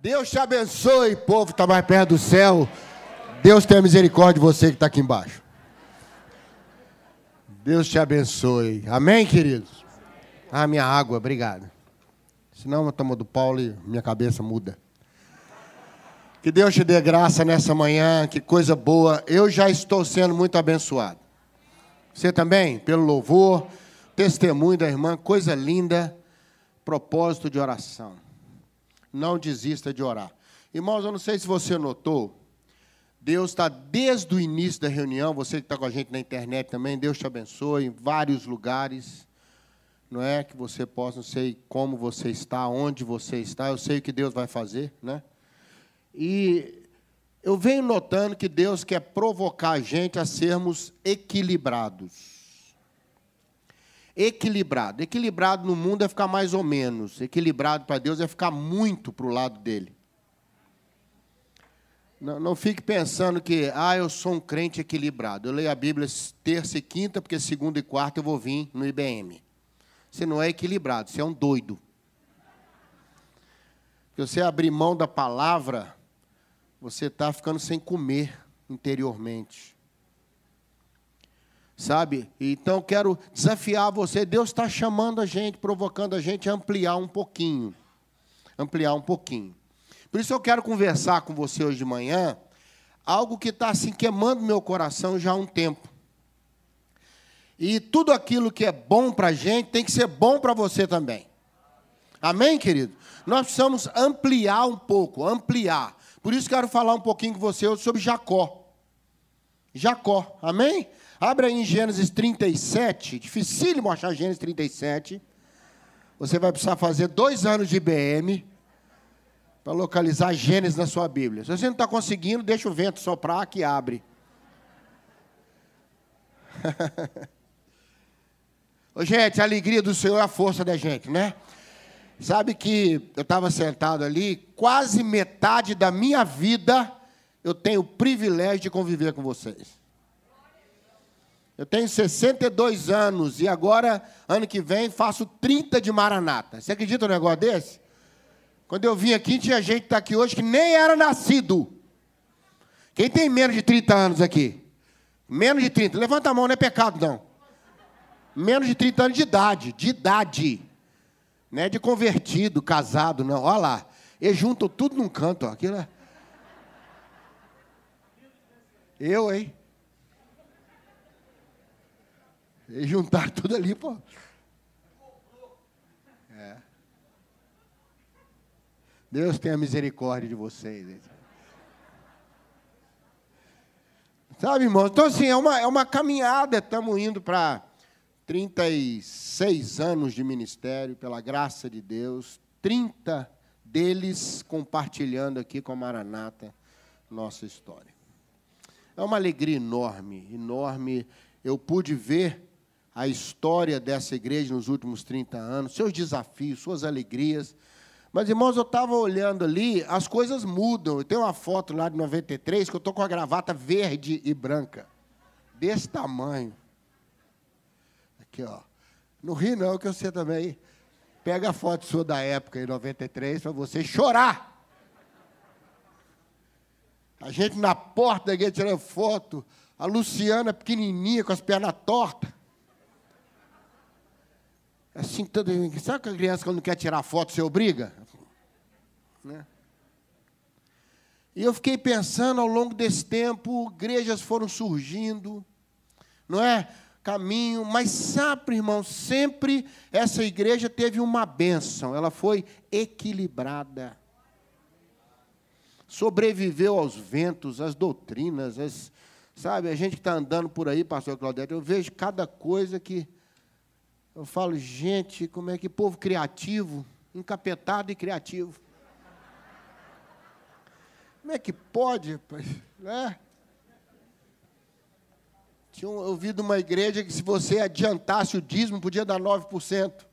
Deus te abençoe, povo que está mais perto do céu. Deus tenha misericórdia de você que está aqui embaixo. Deus te abençoe. Amém, queridos? Ah, minha água, obrigado. Senão eu tomo do Paulo e minha cabeça muda. Que Deus te dê graça nessa manhã, que coisa boa. Eu já estou sendo muito abençoado. Você também, pelo louvor, testemunho da irmã, coisa linda, propósito de oração. Não desista de orar. Irmãos, eu não sei se você notou, Deus está desde o início da reunião, você que está com a gente na internet também, Deus te abençoe em vários lugares. Não é que você possa, não sei como você está, onde você está, eu sei o que Deus vai fazer, né? E eu venho notando que Deus quer provocar a gente a sermos equilibrados. Equilibrado. Equilibrado no mundo é ficar mais ou menos. Equilibrado para Deus é ficar muito para o lado dele. Não, não fique pensando que, ah, eu sou um crente equilibrado. Eu leio a Bíblia terça e quinta, porque segunda e quarta eu vou vir no IBM. Você não é equilibrado, você é um doido. Se você abrir mão da palavra, você está ficando sem comer interiormente. Sabe? Então quero desafiar você. Deus está chamando a gente, provocando a gente a ampliar um pouquinho. Ampliar um pouquinho. Por isso eu quero conversar com você hoje de manhã algo que está assim queimando meu coração já há um tempo. E tudo aquilo que é bom para a gente tem que ser bom para você também. Amém, querido? Nós precisamos ampliar um pouco, ampliar. Por isso quero falar um pouquinho com você sobre Jacó. Jacó, amém? Abra em Gênesis 37, dificílimo achar Gênesis 37. Você vai precisar fazer dois anos de IBM para localizar Gênesis na sua Bíblia. Se você não está conseguindo, deixa o vento soprar que abre. Ô, gente, a alegria do Senhor é a força da gente, né? Sabe que eu estava sentado ali, quase metade da minha vida eu tenho o privilégio de conviver com vocês. Eu tenho 62 anos e agora, ano que vem, faço 30 de Maranata. Você acredita num negócio desse? Quando eu vim aqui, tinha gente que está aqui hoje que nem era nascido. Quem tem menos de 30 anos aqui? Menos de 30. Levanta a mão, não é pecado, não. Menos de 30 anos de idade. De idade. Não é de convertido, casado, não. Olha lá. Eles juntam tudo num canto. Ó. Aquilo é... Eu, hein? Eles juntaram tudo ali, pô. Deus tenha misericórdia de vocês. Sabe, irmão? Então, assim, é uma, é uma caminhada. Estamos indo para 36 anos de ministério, pela graça de Deus. 30 deles compartilhando aqui com a Maranata nossa história. É uma alegria enorme, enorme. Eu pude ver a história dessa igreja nos últimos 30 anos, seus desafios, suas alegrias. Mas, irmãos, eu estava olhando ali, as coisas mudam. Eu tenho uma foto lá de 93 que eu estou com a gravata verde e branca. Desse tamanho. Aqui, ó. Não ri não, que eu sei também. Pega a foto sua da época, em 93, para você chorar. A gente na porta da igreja tirando foto. A Luciana pequenininha, com as pernas tortas. Assim, toda... sabe que a criança, quando quer tirar foto, você obriga? Né? E eu fiquei pensando ao longo desse tempo, igrejas foram surgindo, não é? Caminho, mas sabe, irmão, sempre essa igreja teve uma bênção, ela foi equilibrada. Sobreviveu aos ventos, às doutrinas, as, sabe, a gente que está andando por aí, pastor Claudete, eu vejo cada coisa que eu falo, gente, como é que povo criativo, encapetado e criativo. Como é que pode? Né? Tinha eu vi de uma igreja que se você adiantasse o dízimo, podia dar 9%.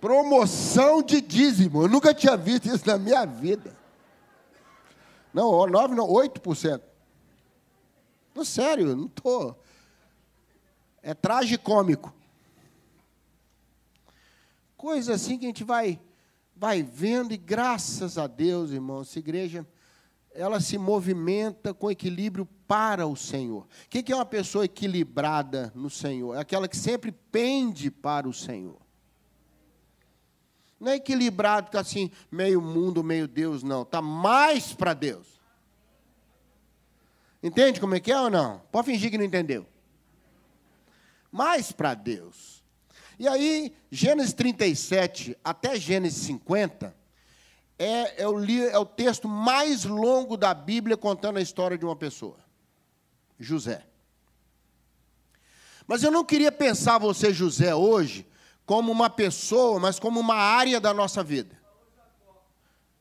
Promoção de dízimo. Eu nunca tinha visto isso na minha vida. Não, 9 não, 8%. Não, sério, não estou. É tragicômico. Coisa assim que a gente vai, vai vendo, e graças a Deus, irmão, essa igreja, ela se movimenta com equilíbrio para o Senhor. O que é uma pessoa equilibrada no Senhor? É aquela que sempre pende para o Senhor. Não é equilibrado, que assim, meio mundo, meio Deus, não. Está mais para Deus. Entende como é que é ou não? Pode fingir que não entendeu. Mais para Deus. E aí, Gênesis 37 até Gênesis 50 é, é, o, é o texto mais longo da Bíblia contando a história de uma pessoa. José. Mas eu não queria pensar você, José, hoje, como uma pessoa, mas como uma área da nossa vida.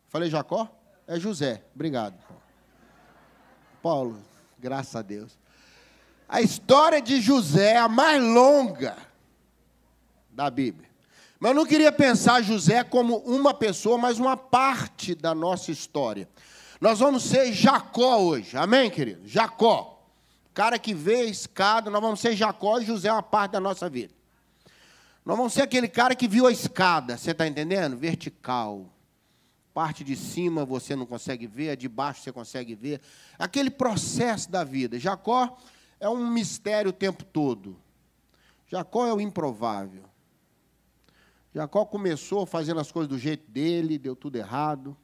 Falei Jacó? É José. Obrigado. Paulo, graças a Deus. A história de José é a mais longa da Bíblia. Mas eu não queria pensar José como uma pessoa, mas uma parte da nossa história. Nós vamos ser Jacó hoje, amém, querido? Jacó. Cara que vê a escada, nós vamos ser Jacó e José é uma parte da nossa vida. Nós vamos ser aquele cara que viu a escada, você está entendendo? Vertical. Parte de cima você não consegue ver, a de baixo você consegue ver. Aquele processo da vida. Jacó é um mistério o tempo todo. Jacó é o improvável. Jacó começou fazendo as coisas do jeito dele, deu tudo errado.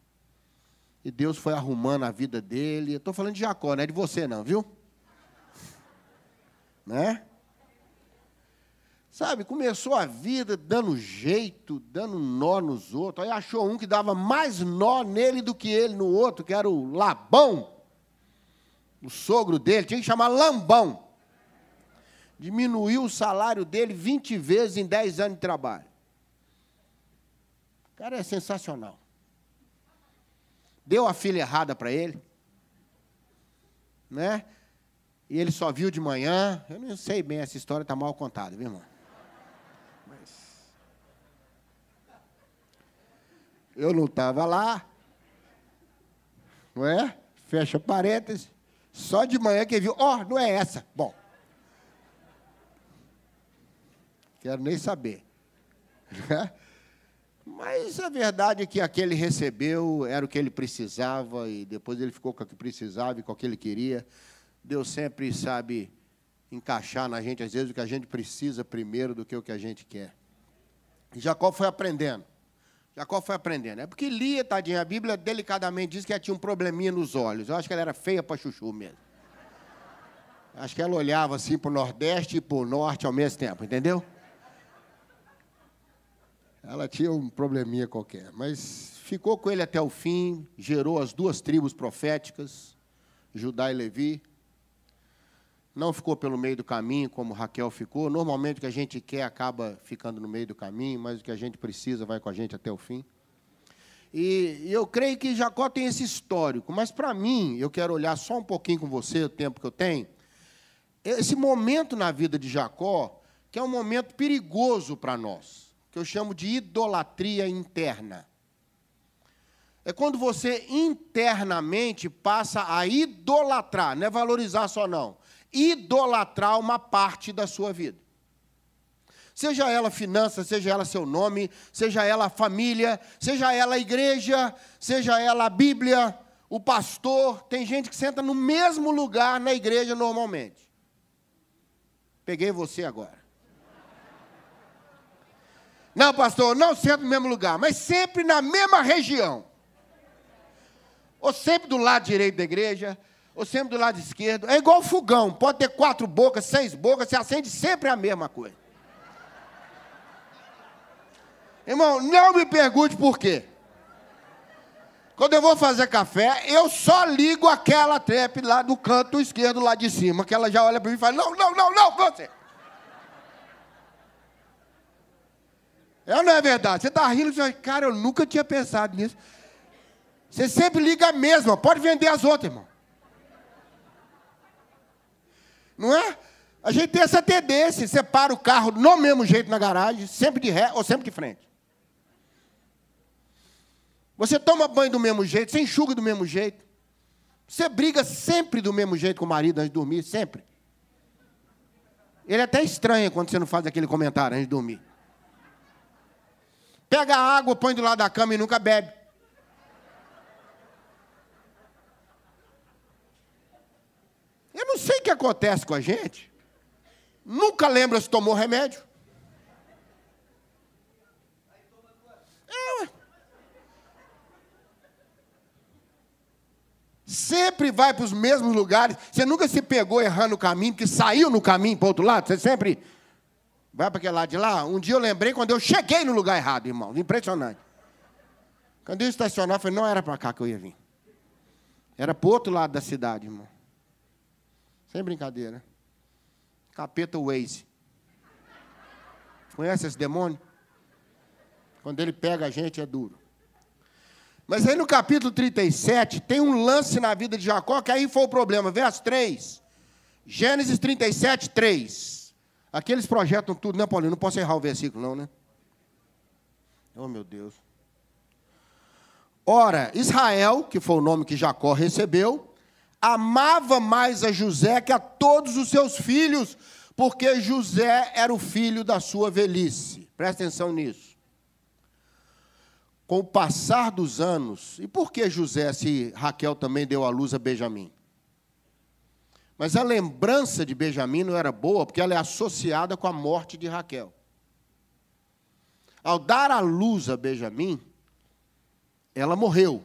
E Deus foi arrumando a vida dele. Eu estou falando de Jacó, não é de você não, viu? Né? Sabe, começou a vida dando jeito, dando nó nos outros. Aí achou um que dava mais nó nele do que ele no outro, que era o Labão. O sogro dele, tinha que chamar Lambão. Diminuiu o salário dele 20 vezes em 10 anos de trabalho. O cara é sensacional. Deu a filha errada para ele. Né? E ele só viu de manhã. Eu não sei bem, essa história está mal contada, viu, irmão? Eu não estava lá. Não é? Fecha parênteses. Só de manhã que viu. Ó, oh, não é essa. Bom. Quero nem saber. Mas a verdade é que aquele recebeu era o que ele precisava e depois ele ficou com o que precisava e com o que ele queria. Deus sempre sabe encaixar na gente, às vezes, o que a gente precisa primeiro do que o que a gente quer. E Jacó foi aprendendo. Jacó foi aprendendo. É porque Lia, tadinha, a Bíblia delicadamente diz que ela tinha um probleminha nos olhos. Eu acho que ela era feia para chuchu mesmo. Acho que ela olhava assim para o Nordeste e para o Norte ao mesmo tempo, entendeu? Ela tinha um probleminha qualquer, mas ficou com ele até o fim, gerou as duas tribos proféticas, Judá e Levi. Não ficou pelo meio do caminho, como Raquel ficou. Normalmente o que a gente quer acaba ficando no meio do caminho, mas o que a gente precisa vai com a gente até o fim. E eu creio que Jacó tem esse histórico, mas para mim, eu quero olhar só um pouquinho com você, o tempo que eu tenho. Esse momento na vida de Jacó, que é um momento perigoso para nós que eu chamo de idolatria interna. É quando você internamente passa a idolatrar, não é valorizar só não, idolatrar uma parte da sua vida. Seja ela finanças, seja ela seu nome, seja ela família, seja ela igreja, seja ela a Bíblia, o pastor. Tem gente que senta no mesmo lugar na igreja normalmente. Peguei você agora. Não, pastor, não sempre no mesmo lugar, mas sempre na mesma região. Ou sempre do lado direito da igreja, ou sempre do lado esquerdo. É igual fogão, pode ter quatro bocas, seis bocas, se acende sempre a mesma coisa. Irmão, não me pergunte por quê. Quando eu vou fazer café, eu só ligo aquela trap lá do canto esquerdo, lá de cima, que ela já olha para mim e fala: Não, não, não, não, você. É não é verdade? Você está rindo e fala, cara, eu nunca tinha pensado nisso. Você sempre liga a mesma, pode vender as outras, irmão. Não é? A gente tem essa tendência, você para o carro no mesmo jeito na garagem, sempre de ré ou sempre de frente. Você toma banho do mesmo jeito, você enxuga do mesmo jeito. Você briga sempre do mesmo jeito com o marido antes de dormir, sempre. Ele até estranha quando você não faz aquele comentário antes de dormir. pega a água, põe do lado da cama e nunca bebe. Eu não sei o que acontece com a gente. Nunca lembra se tomou remédio. É, sempre vai para os mesmos lugares. Você nunca se pegou errando o caminho, que saiu no caminho para outro lado. Você sempre vai para aquele lado de lá. Um dia eu lembrei quando eu cheguei no lugar errado, irmão. Impressionante. Quando eu estacionar, eu falei, não era para cá que eu ia vir. Era para o outro lado da cidade, irmão. Sem brincadeira. Capeta Waze. Conhece esse demônio? Quando ele pega a gente é duro. Mas aí no capítulo 37 tem um lance na vida de Jacó que aí foi o problema. Verso 3. Gênesis 37, 3. Aqui eles projetam tudo, né, Paulinho? Não posso errar o versículo, não, né? Oh, meu Deus. Ora, Israel, que foi o nome que Jacó recebeu, amava mais a José que a todos os seus filhos, porque José era o filho da sua velhice. Presta atenção nisso. Com o passar dos anos, e por que José, se Raquel também deu à luz a Benjamim? Mas a lembrança de Benjamim não era boa, porque ela é associada com a morte de Raquel. Ao dar à luz a Benjamim, ela morreu.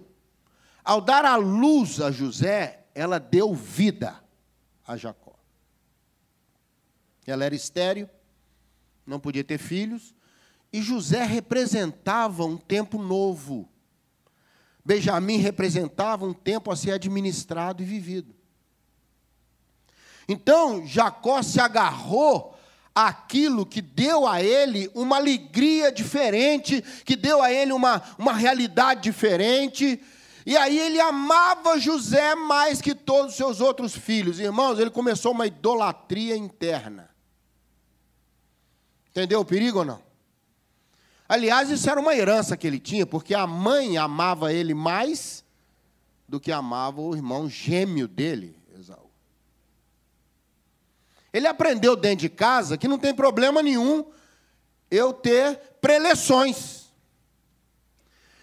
Ao dar à luz a José, ela deu vida a Jacó. Ela era estéril, não podia ter filhos, e José representava um tempo novo. Benjamim representava um tempo a ser administrado e vivido. Então, Jacó se agarrou àquilo que deu a ele uma alegria diferente, que deu a ele uma, uma realidade diferente, e aí ele amava José mais que todos os seus outros filhos. Irmãos, ele começou uma idolatria interna. Entendeu o perigo ou não? Aliás, isso era uma herança que ele tinha, porque a mãe amava ele mais do que amava o irmão gêmeo dele, Esaú. Ele aprendeu dentro de casa que não tem problema nenhum eu ter preleções.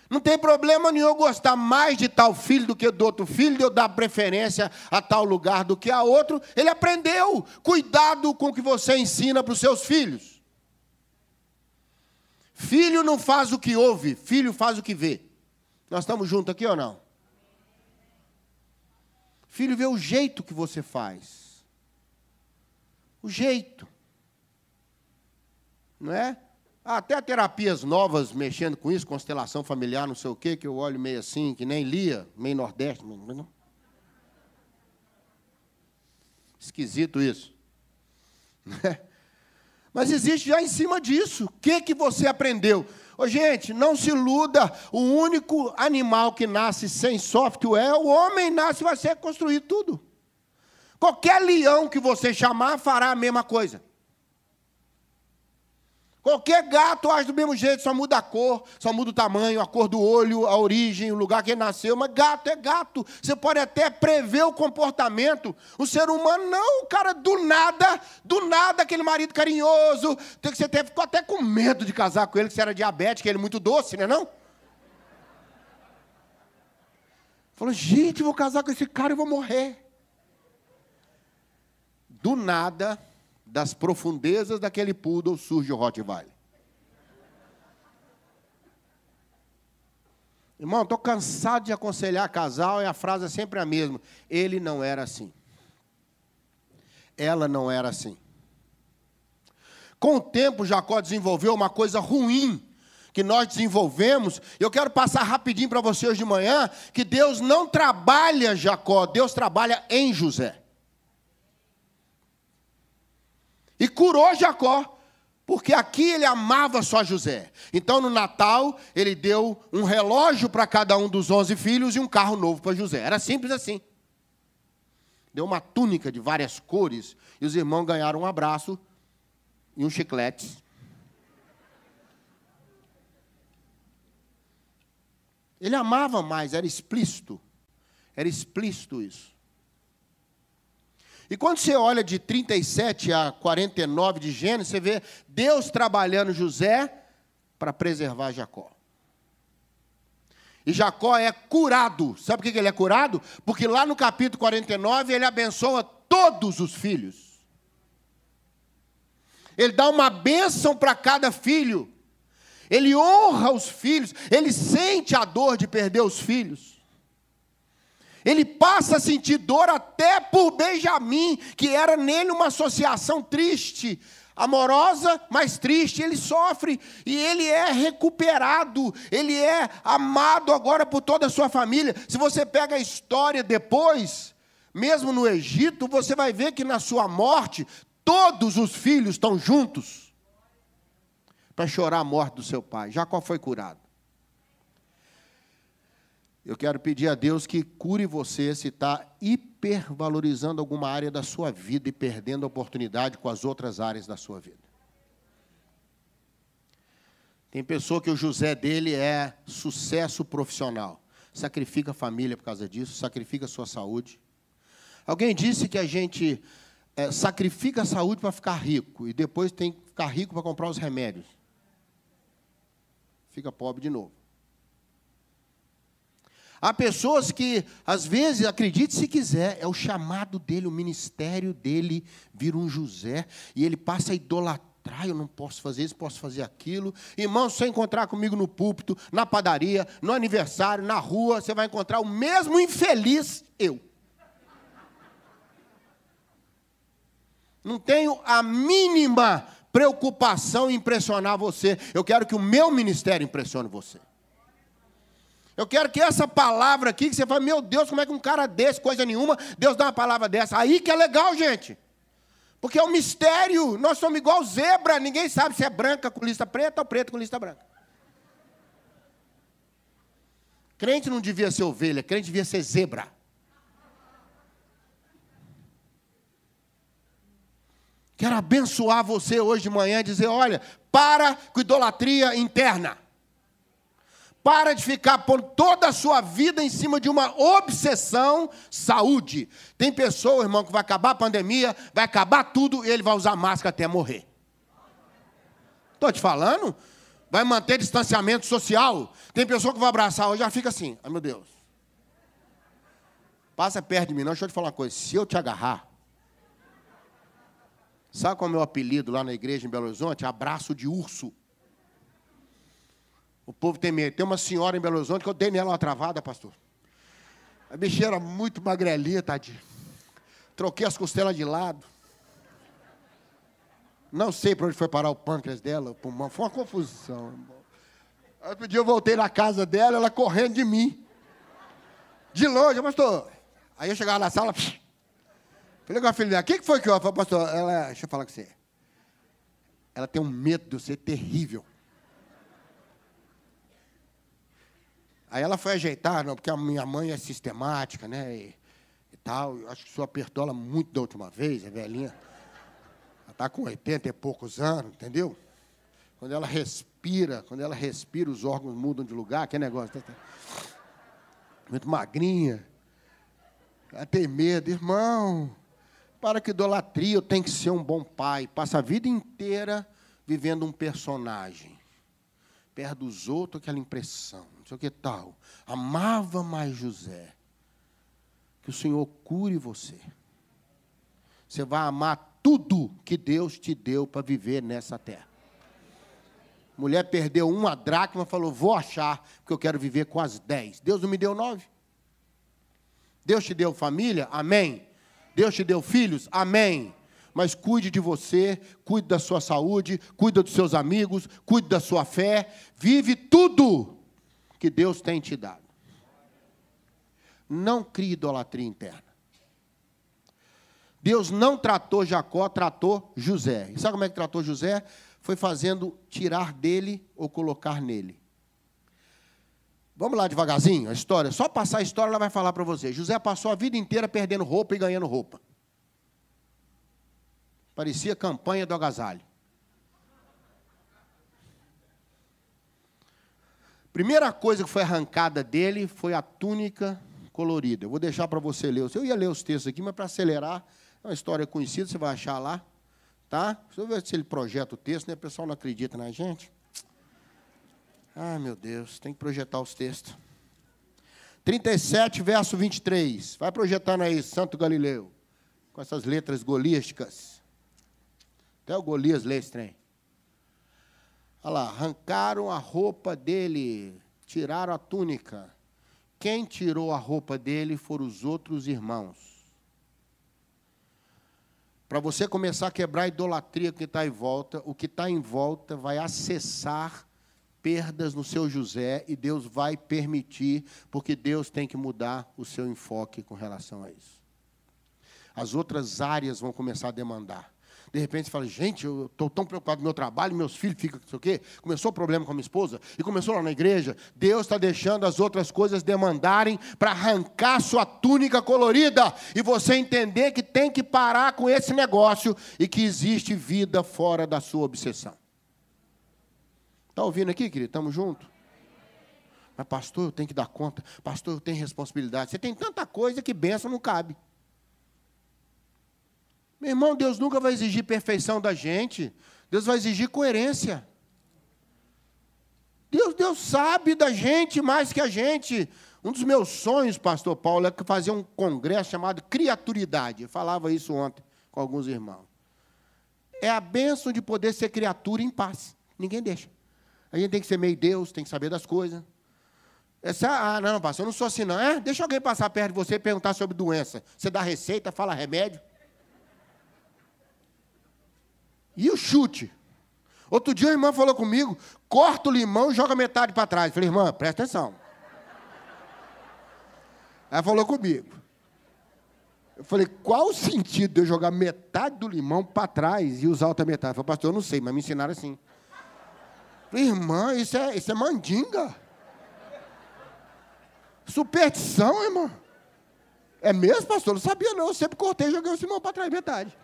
Não tem problema nenhum eu gostar mais de tal filho do que do outro filho, de eu dar preferência a tal lugar do que a outro. Ele aprendeu. Cuidado com o que você ensina para os seus filhos. Filho não faz o que ouve, filho faz o que vê. Nós estamos juntos aqui ou não? Filho vê o jeito que você faz. O jeito. Não é? Até terapias novas mexendo com isso, constelação familiar, não sei o quê, que eu olho meio assim, que nem lia, meio nordeste. Esquisito isso. Mas existe já em cima disso. O que, que você aprendeu? Ô, gente, não se iluda. O único animal que nasce sem software, o homem nasce e vai ser construído tudo. Qualquer leão que você chamar fará a mesma coisa. Qualquer gato age do mesmo jeito, só muda a cor, só muda o tamanho, a cor do olho, a origem, o lugar que ele nasceu. Mas gato é gato. Você pode até prever o comportamento. O ser humano, não. O cara, do nada, do nada, aquele marido carinhoso. Você até, ficou até com medo de casar com ele, que você era diabético, ele é muito doce, né? Não? Falou, gente, vou casar com esse cara e vou morrer. Do nada, das profundezas daquele poodle surge o Rottweiler. Irmão, estou cansado de aconselhar casal e a frase é sempre a mesma. Ele não era assim. Ela não era assim. Com o tempo, Jacó desenvolveu uma coisa ruim que nós desenvolvemos. Eu quero passar rapidinho para você hoje de manhã que Deus não trabalha Jacó, Deus trabalha em José. E curou Jacó, porque aqui ele amava só José. Então no Natal ele deu um relógio para cada um dos onze filhos e um carro novo para José. Era simples assim. Deu uma túnica de várias cores e os irmãos ganharam um abraço e um chiclete. Ele amava mais, era explícito. Era explícito isso. E quando você olha de 37 a 49 de Gênesis, você vê Deus trabalhando José para preservar Jacó. E Jacó é curado. Sabe por que ele é curado? Porque lá no capítulo 49 ele abençoa todos os filhos. Ele dá uma bênção para cada filho. Ele honra os filhos. Ele sente a dor de perder os filhos. Ele passa a sentir dor até por Benjamim, que era nele uma associação triste, amorosa, mas triste, ele sofre e ele é recuperado, ele é amado agora por toda a sua família. Se você pega a história depois, mesmo no Egito, você vai ver que na sua morte, todos os filhos estão juntos para chorar a morte do seu pai. Jacó foi curado. Eu quero pedir a Deus que cure você se está hipervalorizando alguma área da sua vida e perdendo a oportunidade com as outras áreas da sua vida. Tem pessoa que o José dele é sucesso profissional. Sacrifica a família por causa disso, sacrifica a sua saúde. Alguém disse que a gente é, sacrifica a saúde para ficar rico e depois tem que ficar rico para comprar os remédios. Fica pobre de novo. Há pessoas que, às vezes, acredite se quiser, é o chamado dele, o ministério dele vira um José, e ele passa a idolatrar, eu não posso fazer isso, posso fazer aquilo. Irmão, se você encontrar comigo no púlpito, na padaria, no aniversário, na rua, você vai encontrar o mesmo infeliz eu. Não tenho a mínima preocupação em impressionar você. Eu quero que o meu ministério impressione você. Eu quero que essa palavra aqui, que você fala, meu Deus, como é que um cara desse, coisa nenhuma, Deus dá uma palavra dessa. Aí que é legal, gente. Porque é um mistério. Nós somos igual zebra. Ninguém sabe se é branca com lista preta ou preto com lista branca. Crente não devia ser ovelha, crente devia ser zebra. Quero abençoar você hoje de manhã e dizer: olha, para com idolatria interna. Para de ficar por toda a sua vida em cima de uma obsessão saúde. Tem pessoa, irmão, que vai acabar a pandemia, vai acabar tudo e ele vai usar máscara até morrer. Estou te falando? Vai manter distanciamento social. Tem pessoa que vai abraçar hoje já fica assim, ai meu Deus. Passa perto de mim, não, deixa eu te falar uma coisa. Se eu te agarrar, sabe qual é o meu apelido lá na igreja em Belo Horizonte? Abraço de urso. O povo tem medo. Tem uma senhora em Belo Horizonte que eu dei nela uma travada, pastor. A bichinha era muito magrelinha, tadinha. Troquei as costelas de lado. Não sei para onde foi parar o pâncreas dela, o pulmão. Foi uma confusão. Outro dia eu voltei na casa dela, ela correndo de mim. De longe, pastor. Aí eu chegava na sala. Falei com a filha dela, o que foi que eu falei, pastor? Ela, deixa eu falar com você. Ela tem um medo de ser terrível. Aí ela foi ajeitar, não, porque a minha mãe é sistemática, né? E, e tal. Eu acho que senhor apertou ela muito da última vez, a velhinha. Ela está com 80 e poucos anos, entendeu? Quando ela respira, quando ela respira, os órgãos mudam de lugar, que negócio. Tá, tá. Muito magrinha. Ela tem medo, irmão. Para que idolatria, eu tenho que ser um bom pai. Passa a vida inteira vivendo um personagem. Perto dos outros, aquela impressão sei o que tal. Amava mais José. Que o Senhor cure você. Você vai amar tudo que Deus te deu para viver nessa terra. Mulher perdeu uma dracma, falou: Vou achar, porque eu quero viver com as dez. Deus não me deu nove. Deus te deu família? Amém. Deus te deu filhos? Amém. Mas cuide de você, cuide da sua saúde, cuide dos seus amigos, cuide da sua fé. Vive tudo que Deus tem te dado. Não crie idolatria interna. Deus não tratou Jacó, tratou José. E sabe como é que tratou José? Foi fazendo tirar dele ou colocar nele. Vamos lá devagarzinho, a história. Só passar a história, ela vai falar para você. José passou a vida inteira perdendo roupa e ganhando roupa. Parecia campanha do agasalho. Primeira coisa que foi arrancada dele foi a túnica colorida. Eu vou deixar para você ler. Eu ia ler os textos aqui, mas para acelerar, é uma história conhecida, você vai achar lá. Tá? Deixa eu ver se ele projeta o texto, né? O pessoal não acredita na gente. Ah, meu Deus, tem que projetar os textos. 37, verso 23. Vai projetando aí, Santo Galileu. Com essas letras golísticas. Até o Golias lê esse trem. Olha lá, arrancaram a roupa dele, tiraram a túnica. Quem tirou a roupa dele foram os outros irmãos. Para você começar a quebrar a idolatria que está em volta, o que está em volta vai acessar perdas no seu José e Deus vai permitir, porque Deus tem que mudar o seu enfoque com relação a isso. As outras áreas vão começar a demandar. De repente você fala, gente, eu estou tão preocupado com meu trabalho, meus filhos ficam, não sei o quê. Começou o problema com a minha esposa, e começou lá na igreja. Deus está deixando as outras coisas demandarem para arrancar sua túnica colorida. E você entender que tem que parar com esse negócio e que existe vida fora da sua obsessão. Está ouvindo aqui, querido? Estamos juntos? Mas, pastor, eu tenho que dar conta. Pastor, eu tenho responsabilidade. Você tem tanta coisa que benção não cabe. Meu irmão, Deus nunca vai exigir perfeição da gente. Deus vai exigir coerência. Deus, Deus sabe da gente mais que a gente. Um dos meus sonhos, pastor Paulo, é fazer um congresso chamado Criaturidade. Eu falava isso ontem com alguns irmãos. É a bênção de poder ser criatura em paz. Ninguém deixa. A gente tem que ser meio Deus, tem que saber das coisas. Essa, ah, não, pastor, eu não sou assim, não. É? Deixa alguém passar perto de você e perguntar sobre doença. Você dá receita, fala remédio. E o chute? Outro dia a irmã falou comigo, corta o limão e joga metade para trás. Falei, irmã, presta atenção. Ela falou comigo. Eu falei, qual o sentido de eu jogar metade do limão para trás e usar outra metade? Eu falei, pastor, eu não sei, mas me ensinaram assim. Falei, irmã, isso é, isso é mandinga. Superstição, irmã. É mesmo, pastor? Eu não sabia, não. Eu sempre cortei e joguei o limão para trás, metade.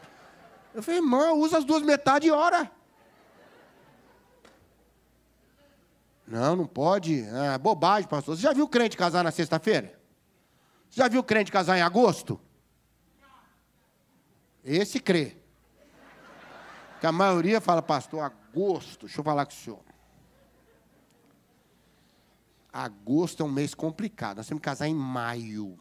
Eu falei, irmão, usa as duas metades e ora. Não, não pode. É bobagem, pastor. Você já viu crente casar na sexta-feira? Você já viu crente casar em agosto? Esse crê. Que a maioria fala, pastor, agosto. Deixa eu falar com o senhor. Agosto é um mês complicado. Nós temos que casar em maio.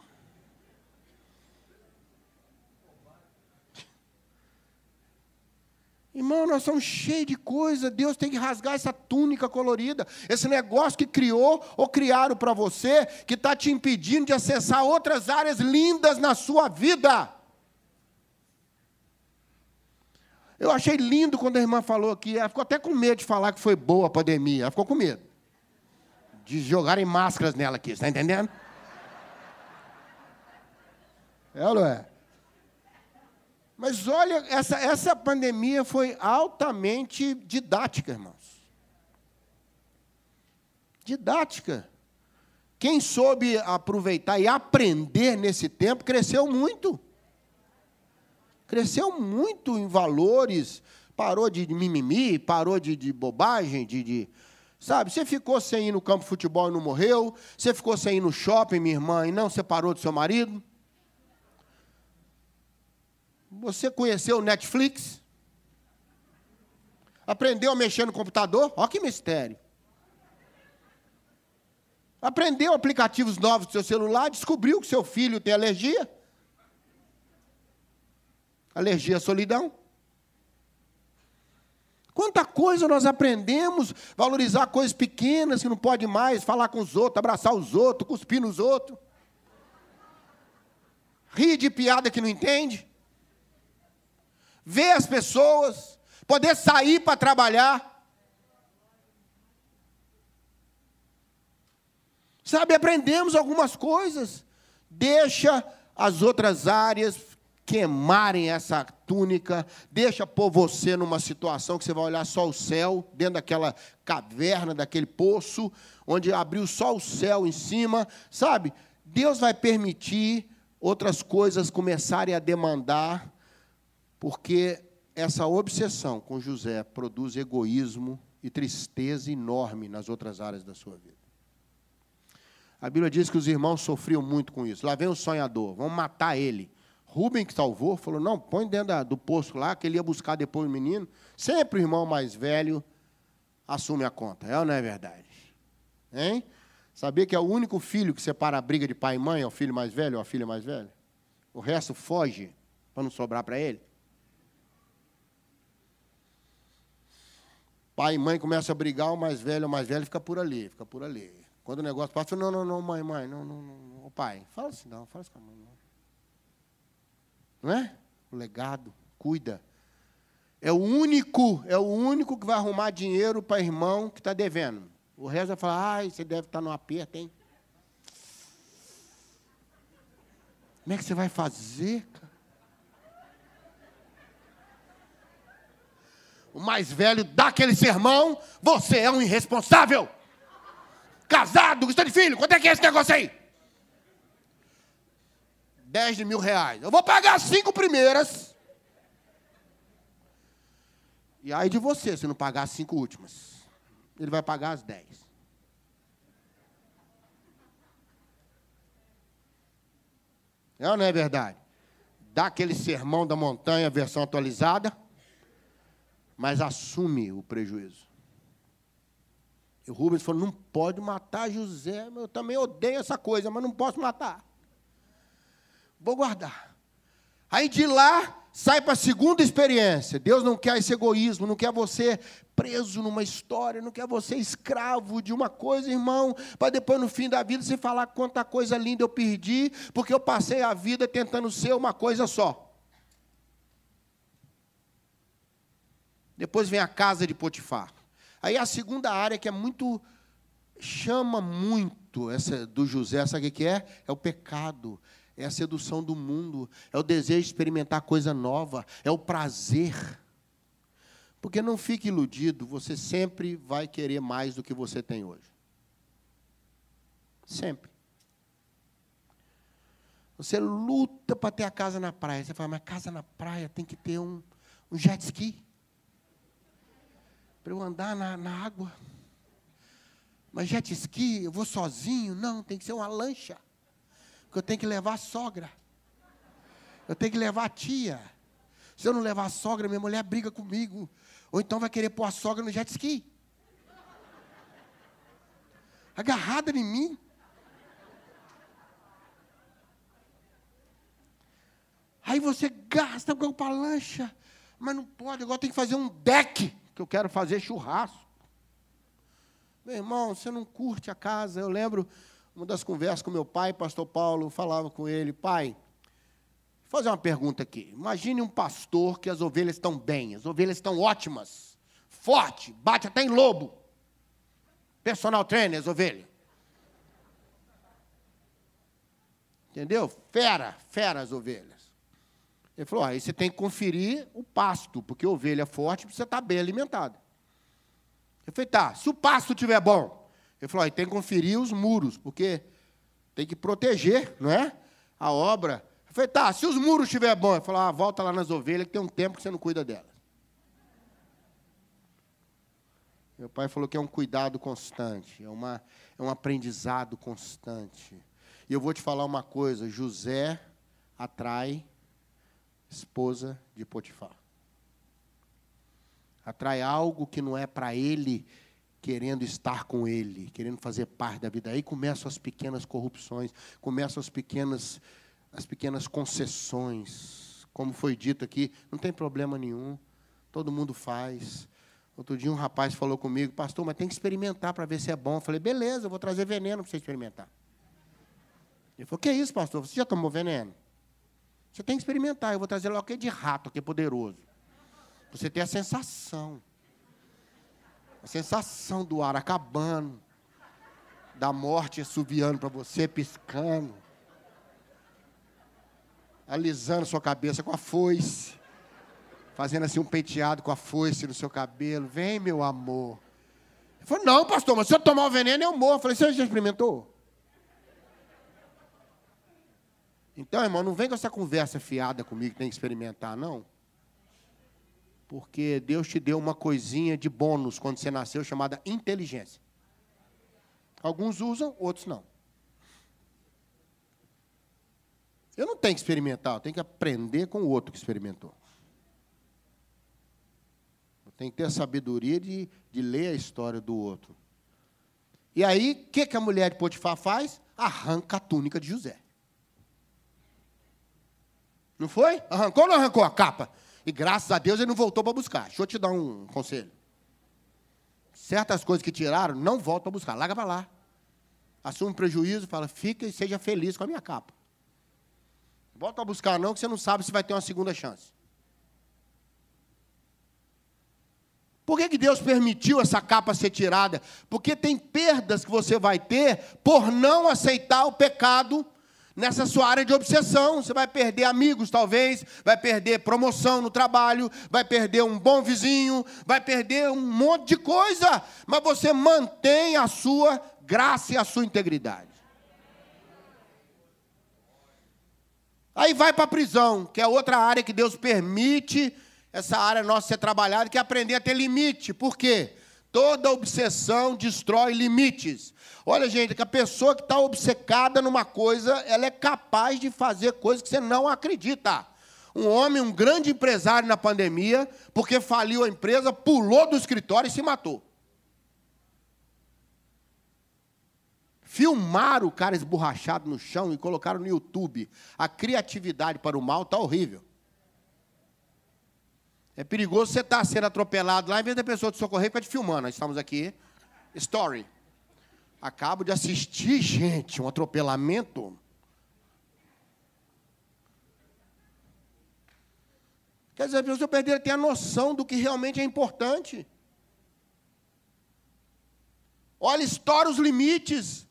Irmão, nós somos cheios de coisa. Deus tem que rasgar essa túnica colorida, esse negócio que criou ou criaram para você, que está te impedindo de acessar outras áreas lindas na sua vida. Eu achei lindo quando a irmã falou aqui. Ela ficou até com medo de falar que foi boa a pandemia. Ela ficou com medo de jogarem máscaras nela aqui, está entendendo? É ou não é? Mas olha, essa, essa pandemia foi altamente didática, irmãos. Didática. Quem soube aproveitar e aprender nesse tempo cresceu muito. Cresceu muito em valores, parou de mimimi, parou de, de bobagem, de, de, Sabe, você ficou sem ir no campo de futebol e não morreu, você ficou sem ir no shopping, minha irmã, e não separou do seu marido. Você conheceu o Netflix? Aprendeu a mexer no computador? Olha que mistério. Aprendeu aplicativos novos do seu celular, descobriu que seu filho tem alergia? Alergia à solidão? Quanta coisa nós aprendemos, valorizar coisas pequenas que não pode mais, falar com os outros, abraçar os outros, cuspir nos outros. Rir de piada que não entende ver as pessoas, poder sair para trabalhar. Sabe, aprendemos algumas coisas. Deixa as outras áreas queimarem essa túnica, deixa pôr você numa situação que você vai olhar só o céu, dentro daquela caverna, daquele poço, onde abriu só o céu em cima, sabe? Deus vai permitir outras coisas começarem a demandar porque essa obsessão com José produz egoísmo e tristeza enorme nas outras áreas da sua vida. A Bíblia diz que os irmãos sofriam muito com isso. Lá vem o sonhador, vamos matar ele. Rubem, que salvou, falou: não, põe dentro do poço lá, que ele ia buscar depois o menino. Sempre o irmão mais velho assume a conta. É ou não é verdade? Hein? Sabia que é o único filho que separa a briga de pai e mãe é o filho mais velho ou a filha mais velha? O resto foge para não sobrar para ele. Pai e mãe começam a brigar, o mais velho, o mais velho fica por ali, fica por ali. Quando o negócio passa, não, não, não, mãe, mãe, não, não, não, pai, fala assim, não, fala assim com a mãe, não. Não é? O legado, cuida. É o único, é o único que vai arrumar dinheiro para irmão que está devendo. O resto vai falar, ai, você deve estar tá no aperto, hein? Como é que você vai fazer, cara? O mais velho dá aquele sermão, você é um irresponsável. Casado, gostando de filho, quanto é que é esse negócio aí? 10 de mil reais. Eu vou pagar as cinco primeiras. E aí de você, se não pagar as cinco últimas. Ele vai pagar as 10. É ou não é verdade? Dá aquele sermão da montanha, versão atualizada mas assume o prejuízo. E o Rubens falou: não pode matar José, eu também odeio essa coisa, mas não posso matar. Vou guardar. Aí de lá sai para a segunda experiência. Deus não quer esse egoísmo, não quer você preso numa história, não quer você escravo de uma coisa, irmão, para depois no fim da vida você falar quanta coisa linda eu perdi, porque eu passei a vida tentando ser uma coisa só. Depois vem a casa de Potifar. Aí a segunda área que é muito chama muito essa do José, sabe o que é? É o pecado, é a sedução do mundo, é o desejo de experimentar coisa nova, é o prazer. Porque não fique iludido, você sempre vai querer mais do que você tem hoje. Sempre. Você luta para ter a casa na praia. Você fala, mas casa na praia tem que ter um, um jet ski para eu andar na, na água. Mas jet ski, eu vou sozinho? Não, tem que ser uma lancha. Porque eu tenho que levar a sogra. Eu tenho que levar a tia. Se eu não levar a sogra, minha mulher briga comigo. Ou então vai querer pôr a sogra no jet ski. Agarrada em mim. Aí você gasta com a lancha. Mas não pode, agora tem que fazer um deck que eu quero fazer churrasco. Meu irmão, você não curte a casa. Eu lembro uma das conversas com meu pai, pastor Paulo, falava com ele, pai, vou fazer uma pergunta aqui. Imagine um pastor que as ovelhas estão bem, as ovelhas estão ótimas, forte, bate até em lobo. Personal trainer, as ovelhas. Entendeu? Fera, fera as ovelhas. Ele falou: aí você tem que conferir o pasto, porque ovelha forte precisa estar bem alimentada. Eu falei: tá, se o pasto estiver bom. Ele falou: aí tem que conferir os muros, porque tem que proteger, não é? A obra. Eu falei: tá, se os muros estiver bom. Ele falou: ah, volta lá nas ovelhas, que tem um tempo que você não cuida delas. Meu pai falou que é um cuidado constante, é, uma, é um aprendizado constante. E eu vou te falar uma coisa: José atrai esposa de Potifar. Atrai algo que não é para ele, querendo estar com ele, querendo fazer parte da vida. Aí começam as pequenas corrupções, começam as pequenas, as pequenas concessões. Como foi dito aqui, não tem problema nenhum, todo mundo faz. Outro dia um rapaz falou comigo, pastor, mas tem que experimentar para ver se é bom. Eu falei, beleza, eu vou trazer veneno para você experimentar. Ele falou, que é isso, pastor? Você já tomou veneno? Você tem que experimentar. Eu vou trazer logo que de rato, que é poderoso. Você tem a sensação. A sensação do ar acabando. Da morte assoviando para você, piscando. Alisando sua cabeça com a foice. Fazendo assim um penteado com a foice no seu cabelo. Vem, meu amor. Ele falou, não, pastor, mas se eu tomar o veneno, eu morro. Eu falei, você já experimentou? Então, irmão, não vem com essa conversa fiada comigo que tem que experimentar, não. Porque Deus te deu uma coisinha de bônus quando você nasceu chamada inteligência. Alguns usam, outros não. Eu não tenho que experimentar, eu tenho que aprender com o outro que experimentou. Eu tenho que ter a sabedoria de, de ler a história do outro. E aí, o que, que a mulher de Potifar faz? Arranca a túnica de José. Não foi? Arrancou ou não arrancou a capa? E graças a Deus ele não voltou para buscar. Deixa eu te dar um conselho. Certas coisas que tiraram, não volta para buscar. Larga para lá. Assume prejuízo, fala, fica e seja feliz com a minha capa. Volta a buscar não, que você não sabe se vai ter uma segunda chance. Por que, que Deus permitiu essa capa ser tirada? Porque tem perdas que você vai ter por não aceitar o pecado nessa sua área de obsessão. Você vai perder amigos, talvez, vai perder promoção no trabalho, vai perder um bom vizinho, vai perder um monte de coisa, mas você mantém a sua graça e a sua integridade. Aí vai para a prisão, que é outra área que Deus permite essa área nossa ser trabalhada, que é aprender a ter limite. Por quê? Toda obsessão destrói limites. Olha, gente, que a pessoa que está obcecada numa coisa, ela é capaz de fazer coisas que você não acredita. Um homem, um grande empresário na pandemia, porque faliu a empresa, pulou do escritório e se matou. Filmaram o cara esborrachado no chão e colocaram no YouTube. A criatividade para o mal está horrível. É perigoso você estar tá sendo atropelado lá, em vez da pessoa te socorrer, fica te filmando. Nós estamos aqui. Story. Acabo de assistir, gente, um atropelamento. Quer dizer, a pessoa perder até a noção do que realmente é importante. Olha, estoura os limites.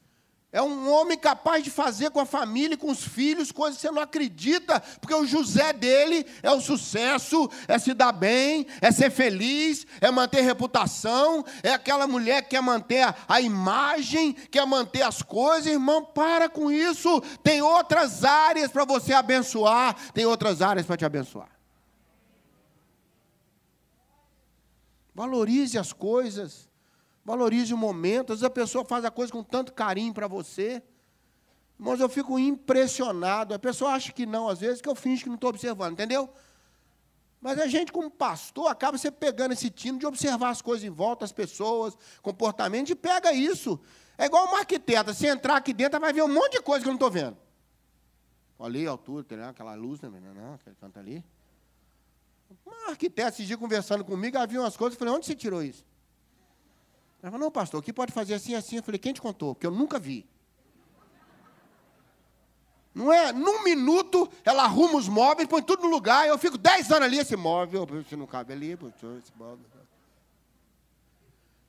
É um homem capaz de fazer com a família com os filhos coisas que você não acredita, porque o José dele é o sucesso, é se dar bem, é ser feliz, é manter reputação, é aquela mulher que quer manter a imagem, quer manter as coisas. Irmão, para com isso. Tem outras áreas para você abençoar, tem outras áreas para te abençoar. Valorize as coisas. Valorize o momento. Às vezes a pessoa faz a coisa com tanto carinho para você. Mas eu fico impressionado. A pessoa acha que não, às vezes, que eu finge que não estou observando, entendeu? Mas a gente, como pastor, acaba você pegando esse tino de observar as coisas em volta, as pessoas, comportamento, e pega isso. É igual uma arquiteta. Se entrar aqui dentro, vai ver um monte de coisa que eu não estou vendo. Olha a altura, aquela luz, né? Não, aquele canto ali. Uma arquiteta, esse dia conversando comigo, havia umas coisas, eu falei, onde você tirou isso? Ela falou, não, pastor, aqui pode fazer assim, assim. Eu falei, quem te contou? Porque eu nunca vi. Não é? Num minuto, ela arruma os móveis, põe tudo no lugar, eu fico dez anos ali, esse móvel, se não cabe ali, esse móvel.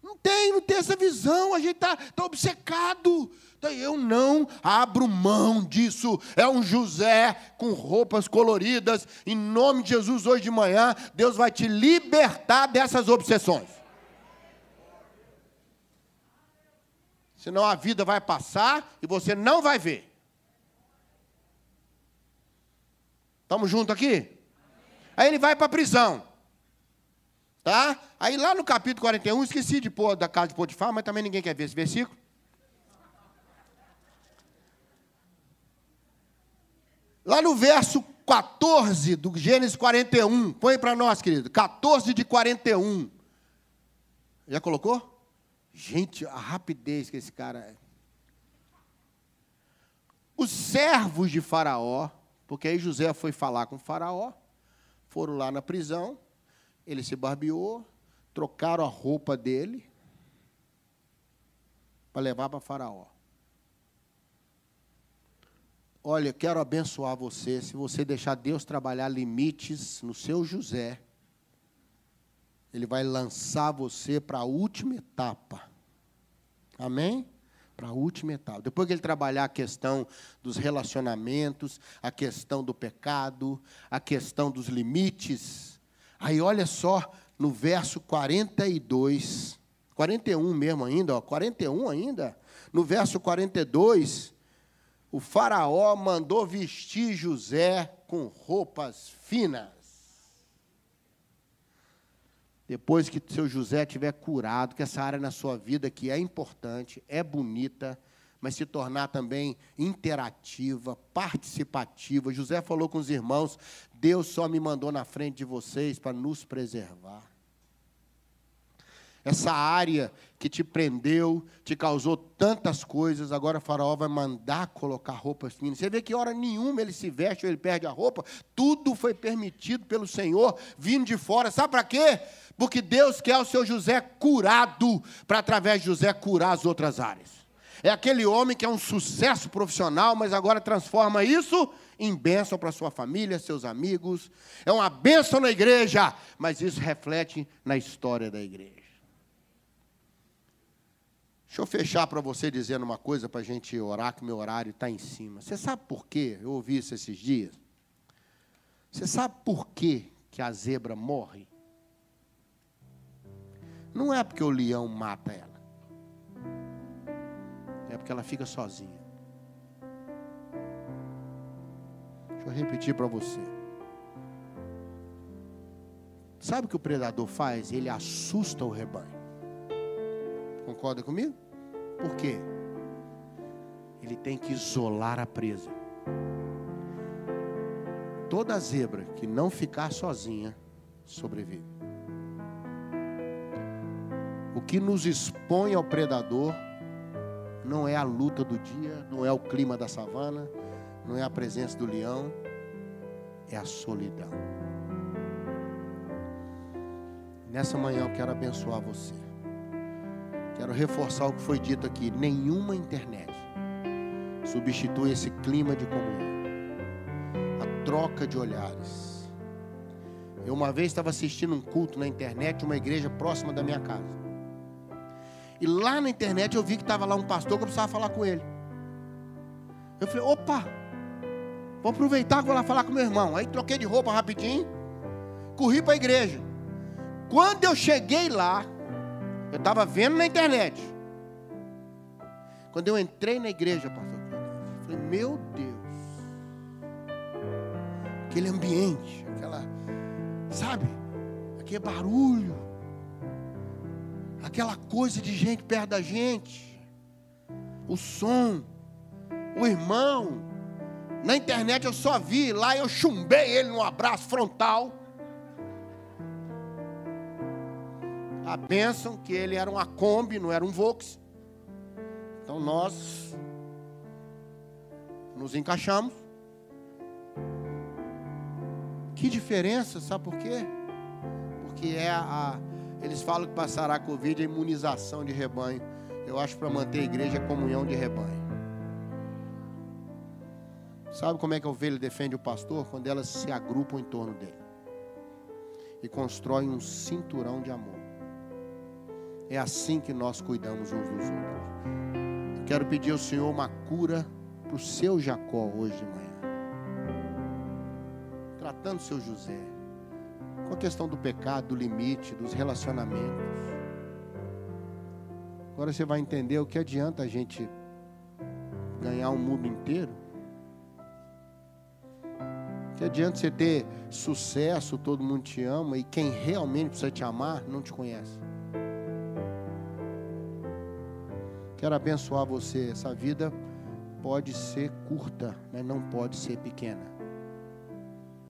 Não tem, não tem essa visão, a gente está tá obcecado. Então, eu não abro mão disso. É um José com roupas coloridas. Em nome de Jesus, hoje de manhã, Deus vai te libertar dessas obsessões. Senão a vida vai passar e você não vai ver. Estamos juntos aqui? Aí ele vai para a prisão. Tá? Aí lá no capítulo 41, esqueci de pôr da casa de Potifar, mas também ninguém quer ver esse versículo. Lá no verso 14 do Gênesis 41, põe para nós, querido. 14 de 41. Já colocou? Gente, a rapidez que esse cara é. Os servos de Faraó, porque aí José foi falar com Faraó, foram lá na prisão, ele se barbeou, trocaram a roupa dele para levar para Faraó. Olha, quero abençoar você, se você deixar Deus trabalhar limites no seu José, ele vai lançar você para a última etapa. Amém? Para a última etapa. Depois que ele trabalhar a questão dos relacionamentos, a questão do pecado, a questão dos limites. Aí olha só no verso 42, 41 mesmo ainda, ó, 41 ainda. No verso 42, o faraó mandou vestir José com roupas finas. Depois que seu José tiver curado, que essa área na sua vida que é importante, é bonita, mas se tornar também interativa, participativa. José falou com os irmãos: Deus só me mandou na frente de vocês para nos preservar. Essa área que te prendeu, te causou tantas coisas, agora faraó vai mandar colocar roupas finas. Você vê que hora nenhuma ele se veste ou ele perde a roupa, tudo foi permitido pelo Senhor, vindo de fora. Sabe para quê? Porque Deus quer o seu José curado, para através de José curar as outras áreas. É aquele homem que é um sucesso profissional, mas agora transforma isso em bênção para sua família, seus amigos. É uma bênção na igreja, mas isso reflete na história da igreja. Deixa eu fechar para você dizendo uma coisa para a gente orar, que meu horário está em cima. Você sabe por quê? Eu ouvi isso esses dias. Você sabe por quê que a zebra morre? Não é porque o leão mata ela. É porque ela fica sozinha. Deixa eu repetir para você. Sabe o que o predador faz? Ele assusta o rebanho. Concorda comigo? Por quê? Ele tem que isolar a presa. Toda zebra que não ficar sozinha sobrevive. O que nos expõe ao predador não é a luta do dia, não é o clima da savana, não é a presença do leão, é a solidão. Nessa manhã eu quero abençoar você. Quero reforçar o que foi dito aqui: nenhuma internet substitui esse clima de comunhão, a troca de olhares. Eu uma vez estava assistindo um culto na internet, uma igreja próxima da minha casa. E lá na internet eu vi que estava lá um pastor que eu precisava falar com ele. Eu falei, opa, vou aproveitar que vou lá falar com meu irmão. Aí troquei de roupa rapidinho, corri para a igreja. Quando eu cheguei lá, eu estava vendo na internet. Quando eu entrei na igreja, pastor, eu falei, meu Deus. Aquele ambiente, aquela, sabe? Aquele barulho. Aquela coisa de gente perto da gente. O som. O irmão. Na internet eu só vi, lá eu chumbei ele num abraço frontal. A bênção que ele era uma Kombi, não era um Vox. Então nós nos encaixamos. Que diferença, sabe por quê? Porque é a, eles falam que passará a Covid é imunização de rebanho. Eu acho para manter a igreja é comunhão de rebanho. Sabe como é que a ovelha defende o pastor? Quando elas se agrupam em torno dele e constroem um cinturão de amor. É assim que nós cuidamos uns dos outros. Quero pedir ao Senhor uma cura para o seu Jacó hoje de manhã. Tratando o seu José. Com a questão do pecado, do limite, dos relacionamentos. Agora você vai entender o que adianta a gente ganhar o mundo inteiro. Que adianta você ter sucesso, todo mundo te ama, e quem realmente precisa te amar não te conhece. Quero abençoar você. Essa vida pode ser curta, mas não pode ser pequena.